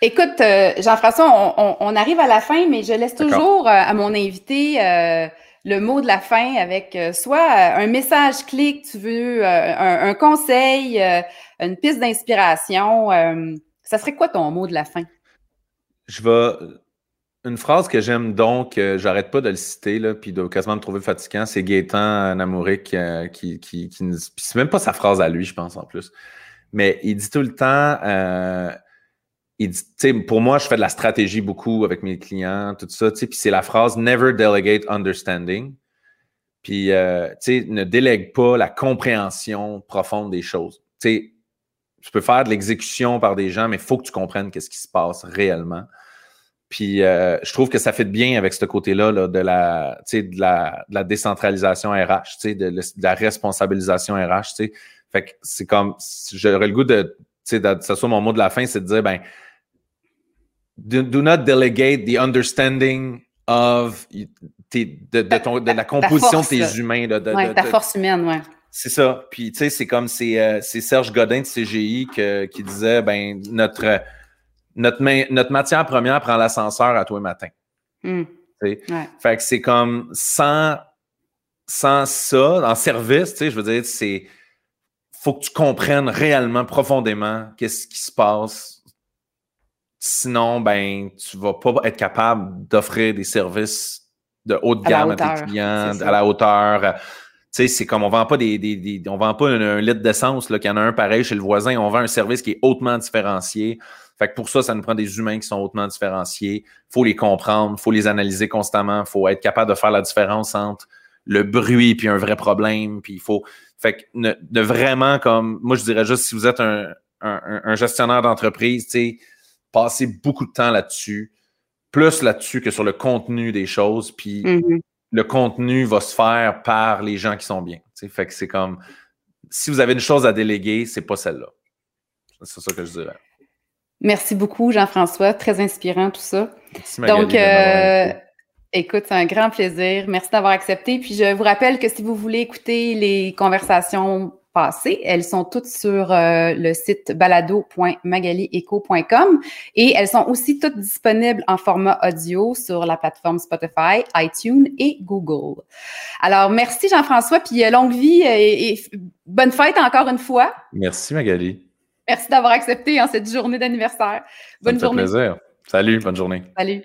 Speaker 1: Écoute, euh, Jean-François, on, on, arrive à la fin, mais je laisse toujours euh, à mon invité. Euh, le mot de la fin avec euh, soit euh, un message clé que tu veux, euh, un, conseil, une piste d'inspiration. ça serait quoi ton mot de la fin?
Speaker 2: Je vais. Une phrase que j'aime donc, j'arrête pas de le citer, là, puis de quasiment me trouver fatigant, c'est Gaétan Namouric qui, qui, qui, c'est même pas sa phrase à lui, je pense, en plus. Mais il dit tout le temps il dit, pour moi, je fais de la stratégie beaucoup avec mes clients, tout ça, puis c'est la phrase Never delegate understanding. Puis, euh, ne délègue pas la compréhension profonde des choses. Tu peux faire de l'exécution par des gens, mais il faut que tu comprennes qu'est-ce qui se passe réellement. Puis, euh, je trouve que ça fait bien avec ce côté-là de, la, décentralisation RH, de, la responsabilisation RH. Fait que c'est comme, j'aurais le goût de, tu sais, ça soit mon mot de la fin, c'est de dire, ben, do, not delegate the understanding of de, la composition de tes humains.
Speaker 1: De, ta force humaine, ouais.
Speaker 2: C'est ça. Puis, tu sais, c'est comme c'est euh, Serge Godin de CGI qui disait ben notre, notre, notre matière première prend l'ascenseur à tous les matins. Hmm. Fait que c'est comme sans, sans ça, en service, tu sais, je veux dire, c'est faut que tu comprennes réellement, profondément, qu'est-ce qui se passe Sinon, ben, tu vas pas être capable d'offrir des services de haute gamme à, tes clients, à la hauteur. Tu sais, c'est comme on vend pas des, des, on vend pas un, litre d'essence, qu'il y en a un pareil chez le voisin. On vend un service qui est hautement différencié. Fait que pour ça, ça nous prend des humains qui sont hautement différenciés. faut les comprendre, faut les analyser constamment, faut être capable de faire la différence entre le bruit puis un vrai problème. Puis il faut. Fait que de vraiment comme. Moi, je dirais juste si vous êtes un, un, un gestionnaire d'entreprise, tu sais passer beaucoup de temps là-dessus, plus là-dessus que sur le contenu des choses. Puis mm-hmm. le contenu va se faire par les gens qui sont bien. Fait que c'est comme si vous avez une chose à déléguer, c'est pas celle-là. C'est ça que je dirais.
Speaker 1: Merci beaucoup, Jean-François. Très inspirant tout ça. Merci, Donc, euh, écoute, c'est un grand plaisir. Merci d'avoir accepté. Puis je vous rappelle que si vous voulez écouter les conversations passées. Elles sont toutes sur euh, le site balado.magalieco.com et elles sont aussi toutes disponibles en format audio sur la plateforme Spotify, iTunes et Google. Alors, merci Jean-François, puis euh, longue vie et, et bonne fête encore une fois.
Speaker 2: Merci Magali.
Speaker 1: Merci d'avoir accepté en cette journée d'anniversaire.
Speaker 2: Bonne Ça me fait journée. plaisir. Salut, bonne journée.
Speaker 1: Salut.